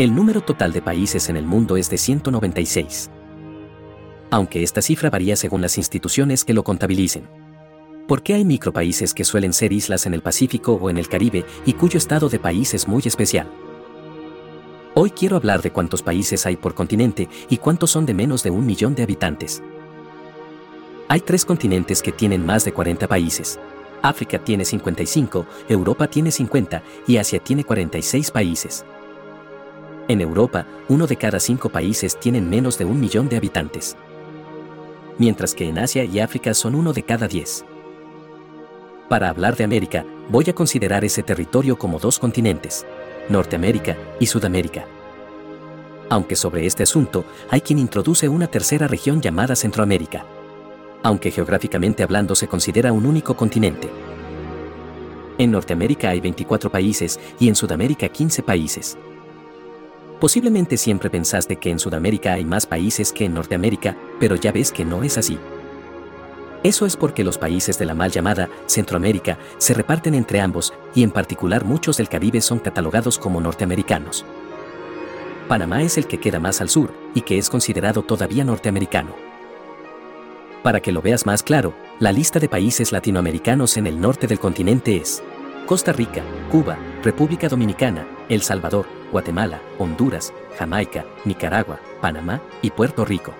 El número total de países en el mundo es de 196. Aunque esta cifra varía según las instituciones que lo contabilicen. ¿Por qué hay micropaíses que suelen ser islas en el Pacífico o en el Caribe y cuyo estado de país es muy especial? Hoy quiero hablar de cuántos países hay por continente y cuántos son de menos de un millón de habitantes. Hay tres continentes que tienen más de 40 países. África tiene 55, Europa tiene 50 y Asia tiene 46 países. En Europa, uno de cada cinco países tienen menos de un millón de habitantes. Mientras que en Asia y África son uno de cada diez. Para hablar de América, voy a considerar ese territorio como dos continentes, Norteamérica y Sudamérica. Aunque sobre este asunto hay quien introduce una tercera región llamada Centroamérica. Aunque geográficamente hablando se considera un único continente. En Norteamérica hay 24 países y en Sudamérica 15 países. Posiblemente siempre pensaste que en Sudamérica hay más países que en Norteamérica, pero ya ves que no es así. Eso es porque los países de la mal llamada Centroamérica se reparten entre ambos y en particular muchos del Caribe son catalogados como norteamericanos. Panamá es el que queda más al sur y que es considerado todavía norteamericano. Para que lo veas más claro, la lista de países latinoamericanos en el norte del continente es Costa Rica, Cuba, República Dominicana, El Salvador, Guatemala, Honduras, Jamaica, Nicaragua, Panamá y Puerto Rico.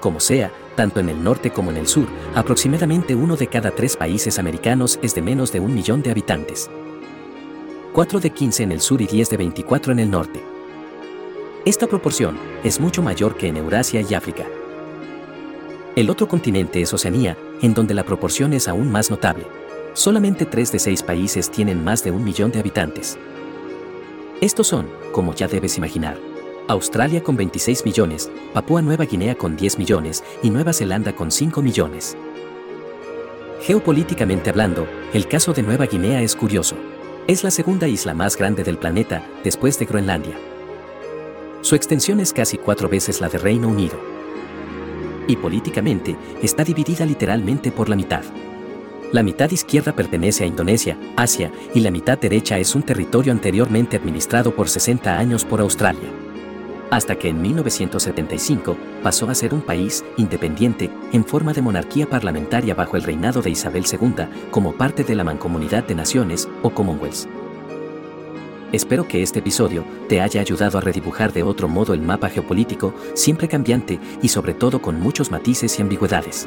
Como sea, tanto en el norte como en el sur, aproximadamente uno de cada tres países americanos es de menos de un millón de habitantes. 4 de 15 en el sur y 10 de 24 en el norte. Esta proporción es mucho mayor que en Eurasia y África. El otro continente es Oceanía, en donde la proporción es aún más notable. Solamente 3 de 6 países tienen más de un millón de habitantes. Estos son, como ya debes imaginar, Australia con 26 millones, Papúa Nueva Guinea con 10 millones y Nueva Zelanda con 5 millones. Geopolíticamente hablando, el caso de Nueva Guinea es curioso. Es la segunda isla más grande del planeta, después de Groenlandia. Su extensión es casi cuatro veces la de Reino Unido. Y políticamente, está dividida literalmente por la mitad. La mitad izquierda pertenece a Indonesia, Asia, y la mitad derecha es un territorio anteriormente administrado por 60 años por Australia hasta que en 1975 pasó a ser un país independiente en forma de monarquía parlamentaria bajo el reinado de Isabel II como parte de la Mancomunidad de Naciones o Commonwealth. Espero que este episodio te haya ayudado a redibujar de otro modo el mapa geopolítico, siempre cambiante y sobre todo con muchos matices y ambigüedades.